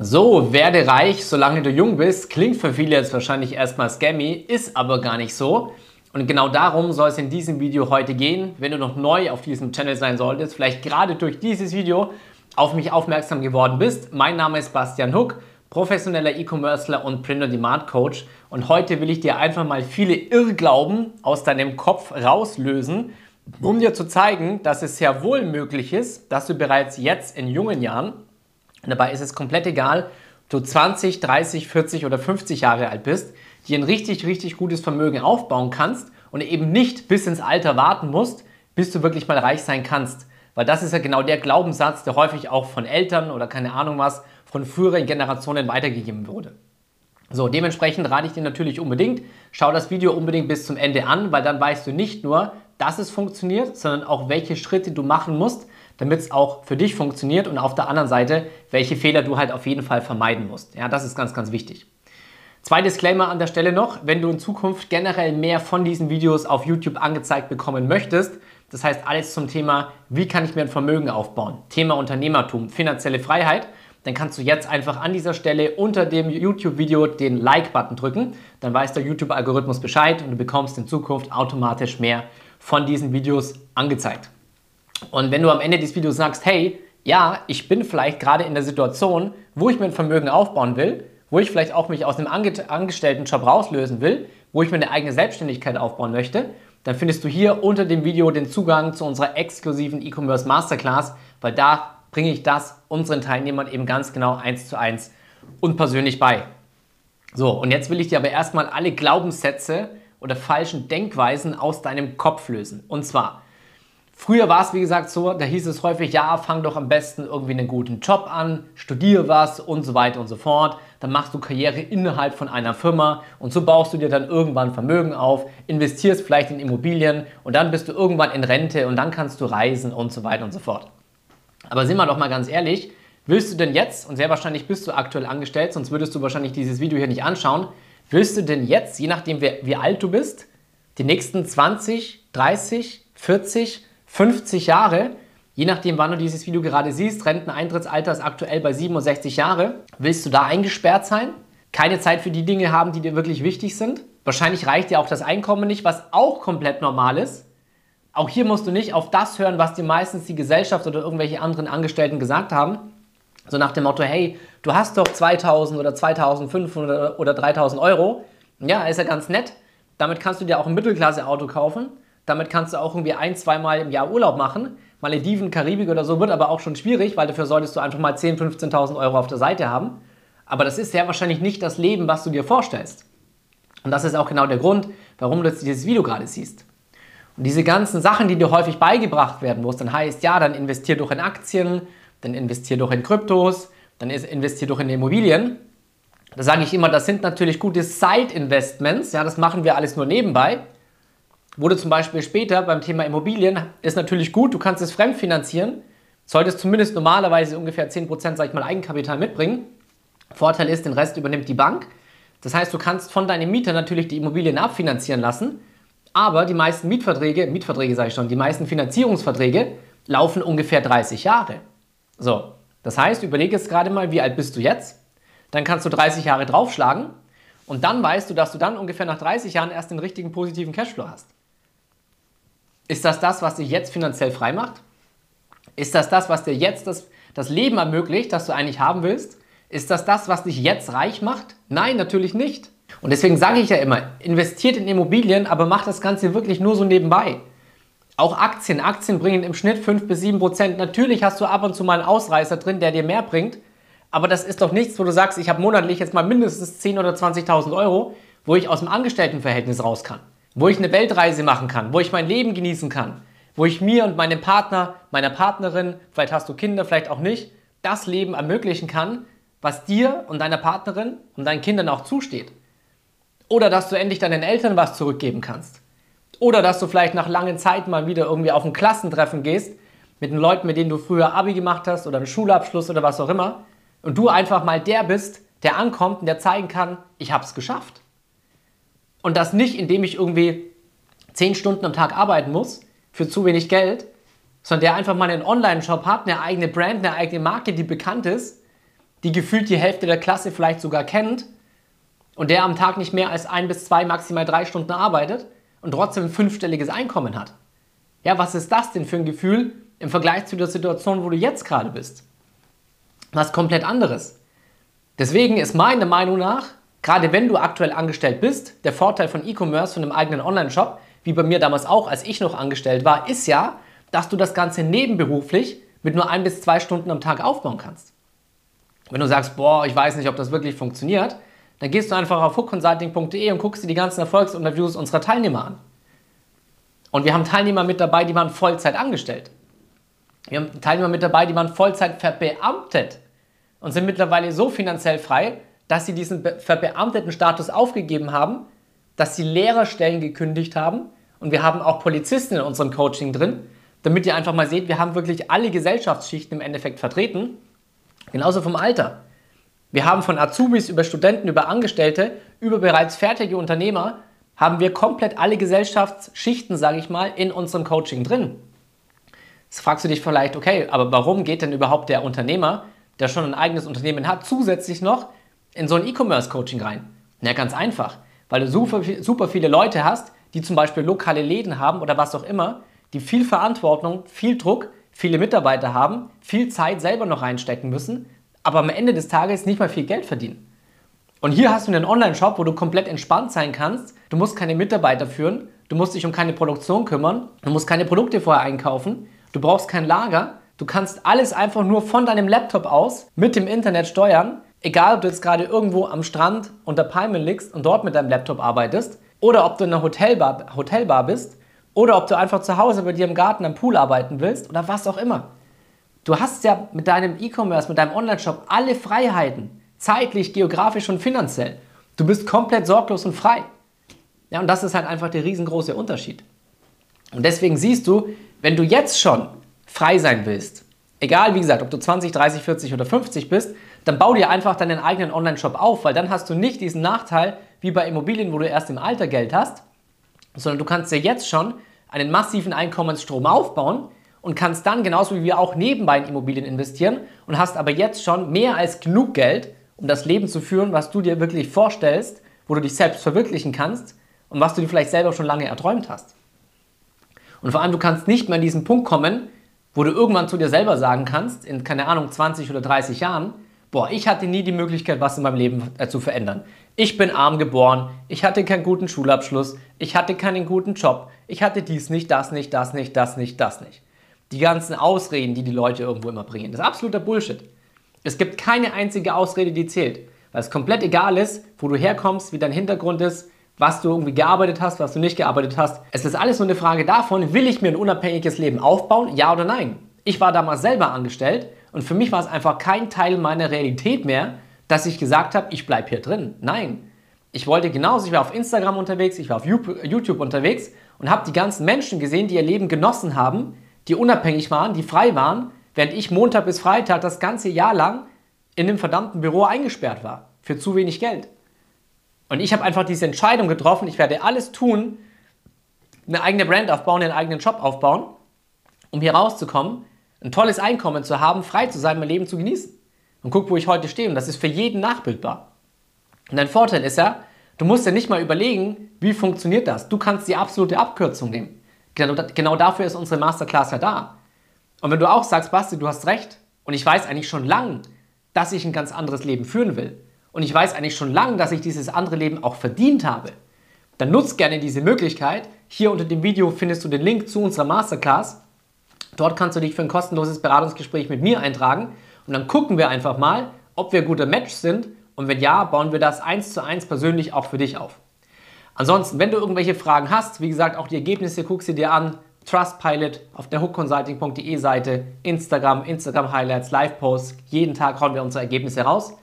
So, werde reich, solange du jung bist, klingt für viele jetzt wahrscheinlich erstmal scammy, ist aber gar nicht so. Und genau darum soll es in diesem Video heute gehen. Wenn du noch neu auf diesem Channel sein solltest, vielleicht gerade durch dieses Video auf mich aufmerksam geworden bist. Mein Name ist Bastian Huck, professioneller E-Commercer und Print-on-Demand-Coach. Und heute will ich dir einfach mal viele Irrglauben aus deinem Kopf rauslösen, um dir zu zeigen, dass es sehr wohl möglich ist, dass du bereits jetzt in jungen Jahren dabei ist es komplett egal, ob du 20, 30, 40 oder 50 Jahre alt bist, dir ein richtig, richtig gutes Vermögen aufbauen kannst und eben nicht bis ins Alter warten musst, bis du wirklich mal reich sein kannst. Weil das ist ja genau der Glaubenssatz, der häufig auch von Eltern oder keine Ahnung was, von früheren Generationen weitergegeben wurde. So, dementsprechend rate ich dir natürlich unbedingt, schau das Video unbedingt bis zum Ende an, weil dann weißt du nicht nur, dass es funktioniert, sondern auch welche Schritte du machen musst, damit es auch für dich funktioniert und auf der anderen Seite, welche Fehler du halt auf jeden Fall vermeiden musst. Ja, das ist ganz, ganz wichtig. Zwei Disclaimer an der Stelle noch, wenn du in Zukunft generell mehr von diesen Videos auf YouTube angezeigt bekommen möchtest, das heißt alles zum Thema, wie kann ich mir ein Vermögen aufbauen, Thema Unternehmertum, finanzielle Freiheit, dann kannst du jetzt einfach an dieser Stelle unter dem YouTube-Video den Like-Button drücken. Dann weiß der YouTube-Algorithmus Bescheid und du bekommst in Zukunft automatisch mehr von diesen Videos angezeigt. Und wenn du am Ende des Videos sagst, hey, ja, ich bin vielleicht gerade in der Situation, wo ich mir ein Vermögen aufbauen will, wo ich vielleicht auch mich aus einem Angestelltenjob rauslösen will, wo ich mir eine eigene Selbstständigkeit aufbauen möchte, dann findest du hier unter dem Video den Zugang zu unserer exklusiven E-Commerce Masterclass, weil da bringe ich das unseren Teilnehmern eben ganz genau eins zu eins und persönlich bei. So, und jetzt will ich dir aber erstmal alle Glaubenssätze oder falschen Denkweisen aus deinem Kopf lösen. Und zwar, Früher war es, wie gesagt, so, da hieß es häufig, ja, fang doch am besten irgendwie einen guten Job an, studiere was und so weiter und so fort. Dann machst du Karriere innerhalb von einer Firma und so baust du dir dann irgendwann Vermögen auf, investierst vielleicht in Immobilien und dann bist du irgendwann in Rente und dann kannst du reisen und so weiter und so fort. Aber sind wir doch mal ganz ehrlich, willst du denn jetzt, und sehr wahrscheinlich bist du aktuell angestellt, sonst würdest du wahrscheinlich dieses Video hier nicht anschauen, willst du denn jetzt, je nachdem wie, alt du bist, die nächsten 20, 30, 40, 50 Jahre, je nachdem, wann du dieses Video gerade siehst, Renteneintrittsalter ist aktuell bei 67 Jahre. Willst du da eingesperrt sein? Keine Zeit für die Dinge haben, die dir wirklich wichtig sind? Wahrscheinlich reicht dir auch das Einkommen nicht, was auch komplett normal ist. Auch hier musst du nicht auf das hören, was dir meistens die Gesellschaft oder irgendwelche anderen Angestellten gesagt haben. So nach dem Motto, hey, du hast doch 2000 oder 2500 oder 3000 Euro. Ja, ist ja ganz nett. Damit kannst du dir auch ein Mittelklasse-Auto kaufen. Damit kannst du auch irgendwie ein, zweimal im Jahr Urlaub machen. Malediven, Karibik oder so wird aber auch schon schwierig, weil dafür solltest du einfach mal 10.000, 15.000 Euro auf der Seite haben. Aber das ist sehr wahrscheinlich nicht das Leben, was du dir vorstellst. Und das ist auch genau der Grund, warum du jetzt dieses Video gerade siehst. Und diese ganzen Sachen, die dir häufig beigebracht werden, wo es dann heißt, ja, dann investier doch in Aktien, dann investier doch in Kryptos, dann investier doch in Immobilien. Da sage ich immer, das sind natürlich gute Side-Investments, ja, das machen wir alles nur nebenbei wurde zum Beispiel später beim Thema Immobilien, ist natürlich gut, du kannst es fremdfinanzieren, solltest zumindest normalerweise ungefähr 10% sag ich mal, Eigenkapital mitbringen. Vorteil ist, den Rest übernimmt die Bank. Das heißt, du kannst von deinem Mieter natürlich die Immobilien abfinanzieren lassen, aber die meisten Mietverträge, Mietverträge sage ich schon, die meisten Finanzierungsverträge laufen ungefähr 30 Jahre. So, das heißt, überlege jetzt gerade mal, wie alt bist du jetzt? Dann kannst du 30 Jahre draufschlagen und dann weißt du, dass du dann ungefähr nach 30 Jahren erst den richtigen positiven Cashflow hast. Ist das das, was dich jetzt finanziell frei macht? Ist das das, was dir jetzt das, das Leben ermöglicht, das du eigentlich haben willst? Ist das das, was dich jetzt reich macht? Nein, natürlich nicht. Und deswegen sage ich ja immer, investiert in Immobilien, aber macht das Ganze wirklich nur so nebenbei. Auch Aktien. Aktien bringen im Schnitt 5 bis 7 Prozent. Natürlich hast du ab und zu mal einen Ausreißer drin, der dir mehr bringt. Aber das ist doch nichts, wo du sagst, ich habe monatlich jetzt mal mindestens 10.000 oder 20.000 Euro, wo ich aus dem Angestelltenverhältnis raus kann wo ich eine Weltreise machen kann, wo ich mein Leben genießen kann, wo ich mir und meinem Partner, meiner Partnerin, vielleicht hast du Kinder, vielleicht auch nicht, das Leben ermöglichen kann, was dir und deiner Partnerin und deinen Kindern auch zusteht. Oder dass du endlich deinen Eltern was zurückgeben kannst. Oder dass du vielleicht nach langen Zeit mal wieder irgendwie auf ein Klassentreffen gehst mit den Leuten, mit denen du früher Abi gemacht hast oder einen Schulabschluss oder was auch immer und du einfach mal der bist, der ankommt und der zeigen kann, ich habe es geschafft. Und das nicht, indem ich irgendwie zehn Stunden am Tag arbeiten muss für zu wenig Geld, sondern der einfach mal einen Online-Shop hat, eine eigene Brand, eine eigene Marke, die bekannt ist die gefühlt die Hälfte der Klasse vielleicht sogar kennt und der am Tag nicht mehr als ein bis zwei, maximal drei Stunden arbeitet und trotzdem ein fünfstelliges Einkommen hat. Ja, was ist das denn für ein Gefühl im Vergleich zu der Situation, wo du jetzt gerade bist? Was komplett anderes. Deswegen ist meiner Meinung nach, gerade wenn du aktuell angestellt bist, der Vorteil von E-Commerce, von einem eigenen Online-Shop, wie bei mir damals auch, als ich noch angestellt war, ist ja, dass du das Ganze nebenberuflich mit nur ein bis zwei Stunden am Tag aufbauen kannst. Wenn du sagst, boah, ich weiß nicht, ob das wirklich funktioniert, dann gehst du einfach auf hookconsulting.de und guckst dir die ganzen Erfolgsinterviews unserer Teilnehmer an. Und wir haben Teilnehmer mit dabei, die waren Vollzeit angestellt. Wir haben Teilnehmer mit dabei, die waren Vollzeit verbeamtet und sind mittlerweile so finanziell frei, dass sie diesen verbeamteten Status aufgegeben haben, dass sie Lehrerstellen gekündigt haben und wir haben auch Polizisten in unserem Coaching drin, damit ihr einfach mal seht, wir haben wirklich alle Gesellschaftsschichten im Endeffekt vertreten, genauso vom Alter. Wir haben von Azubis über Studenten, über Angestellte, über bereits fertige Unternehmer, haben wir komplett alle Gesellschaftsschichten, sage ich mal, in unserem Coaching drin. Jetzt fragst du dich vielleicht, okay, aber warum geht denn überhaupt der Unternehmer, der schon ein eigenes Unternehmen hat, zusätzlich noch in so ein E-Commerce-Coaching rein? Na, ganz einfach, weil du super, super viele Leute hast, die zum Beispiel lokale Läden haben oder was auch immer, die viel Verantwortung, viel Druck, viele Mitarbeiter haben, viel Zeit selber noch reinstecken müssen aber am Ende des Tages nicht mal viel Geld verdienen. Und hier hast du einen Online-Shop, wo du komplett entspannt sein kannst. Du musst keine Mitarbeiter führen, du musst dich um keine Produktion kümmern, du musst keine Produkte vorher einkaufen, du brauchst kein Lager, du kannst alles einfach nur von deinem Laptop aus mit dem Internet steuern. Egal, ob du jetzt gerade irgendwo am Strand unter Palmen liegst und dort mit deinem Laptop arbeitest, oder ob du in einer Hotelbar, Hotelbar bist, oder ob du einfach zu Hause bei dir im Garten am Pool arbeiten willst oder was auch immer. Du hast ja mit deinem E-Commerce, mit deinem Online-Shop alle Freiheiten, zeitlich, geografisch und finanziell. Du bist komplett sorglos und frei. Ja, und das ist halt einfach der riesengroße Unterschied. Und deswegen siehst du, wenn du jetzt schon frei sein willst, egal wie gesagt, ob du 20, 30, 40 oder 50 bist, dann bau dir einfach deinen eigenen Online-Shop auf, weil dann hast du nicht diesen Nachteil wie bei Immobilien, wo du erst im Alter Geld hast, sondern du kannst dir jetzt schon einen massiven Einkommensstrom aufbauen, und kannst dann genauso wie wir auch nebenbei in Immobilien investieren und hast aber jetzt schon mehr als genug Geld, um das Leben zu führen, was du dir wirklich vorstellst, wo du dich selbst verwirklichen kannst und was du dir vielleicht selber schon lange erträumt hast. Und vor allem, du kannst nicht mehr an diesen Punkt kommen, wo du irgendwann zu dir selber sagen kannst, in keine Ahnung, 20 oder 30 Jahren, boah, ich hatte nie die Möglichkeit, was in meinem Leben äh, zu verändern. Ich bin arm geboren, ich hatte keinen guten Schulabschluss, ich hatte keinen guten Job, ich hatte dies nicht, das nicht, das nicht, das nicht, das nicht die ganzen Ausreden, die die Leute irgendwo immer bringen. Das ist absoluter Bullshit. Es gibt keine einzige Ausrede, die zählt. Weil es komplett egal ist, wo du herkommst, wie dein Hintergrund ist, was du irgendwie gearbeitet hast, was du nicht gearbeitet hast. Es ist alles nur eine Frage davon, will ich mir ein unabhängiges Leben aufbauen, ja oder nein? Ich war damals selber angestellt und für mich war es einfach kein Teil meiner Realität mehr, dass ich gesagt habe, ich bleibe hier drin. Nein. Ich wollte genauso, ich war auf Instagram unterwegs, ich war auf YouTube unterwegs und habe die ganzen Menschen gesehen, die ihr Leben genossen haben, die unabhängig waren, die frei waren, während ich Montag bis Freitag das ganze Jahr lang in dem verdammten Büro eingesperrt war. Für zu wenig Geld. Und ich habe einfach diese Entscheidung getroffen, ich werde alles tun, eine eigene Brand aufbauen, einen eigenen Job aufbauen, um hier rauszukommen, ein tolles Einkommen zu haben, frei zu sein, mein Leben zu genießen. Und guck, wo ich heute stehe. Und das ist für jeden nachbildbar. Und dein Vorteil ist ja, du musst ja nicht mal überlegen, wie funktioniert das. Du kannst die absolute Abkürzung nehmen. Genau, genau dafür ist unsere Masterclass ja da. Und wenn du auch sagst, Basti, du hast recht, und ich weiß eigentlich schon lang, dass ich ein ganz anderes Leben führen will, und ich weiß eigentlich schon lang, dass ich dieses andere Leben auch verdient habe, dann nutzt gerne diese Möglichkeit. Hier unter dem Video findest du den Link zu unserer Masterclass. Dort kannst du dich für ein kostenloses Beratungsgespräch mit mir eintragen und dann gucken wir einfach mal, ob wir guter Match sind und wenn ja, bauen wir das eins zu eins persönlich auch für dich auf. Ansonsten, wenn du irgendwelche Fragen hast, wie gesagt, auch die Ergebnisse guck sie dir an. Trustpilot auf der hookconsulting.de Seite, Instagram, Instagram Highlights, Live-Posts. Jeden Tag hauen wir unsere Ergebnisse raus.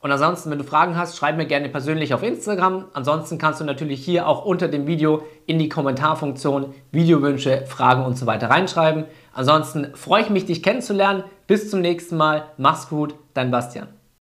Und ansonsten, wenn du Fragen hast, schreib mir gerne persönlich auf Instagram. Ansonsten kannst du natürlich hier auch unter dem Video in die Kommentarfunktion Videowünsche, Fragen und so weiter reinschreiben. Ansonsten freue ich mich, dich kennenzulernen. Bis zum nächsten Mal. Mach's gut, dein Bastian.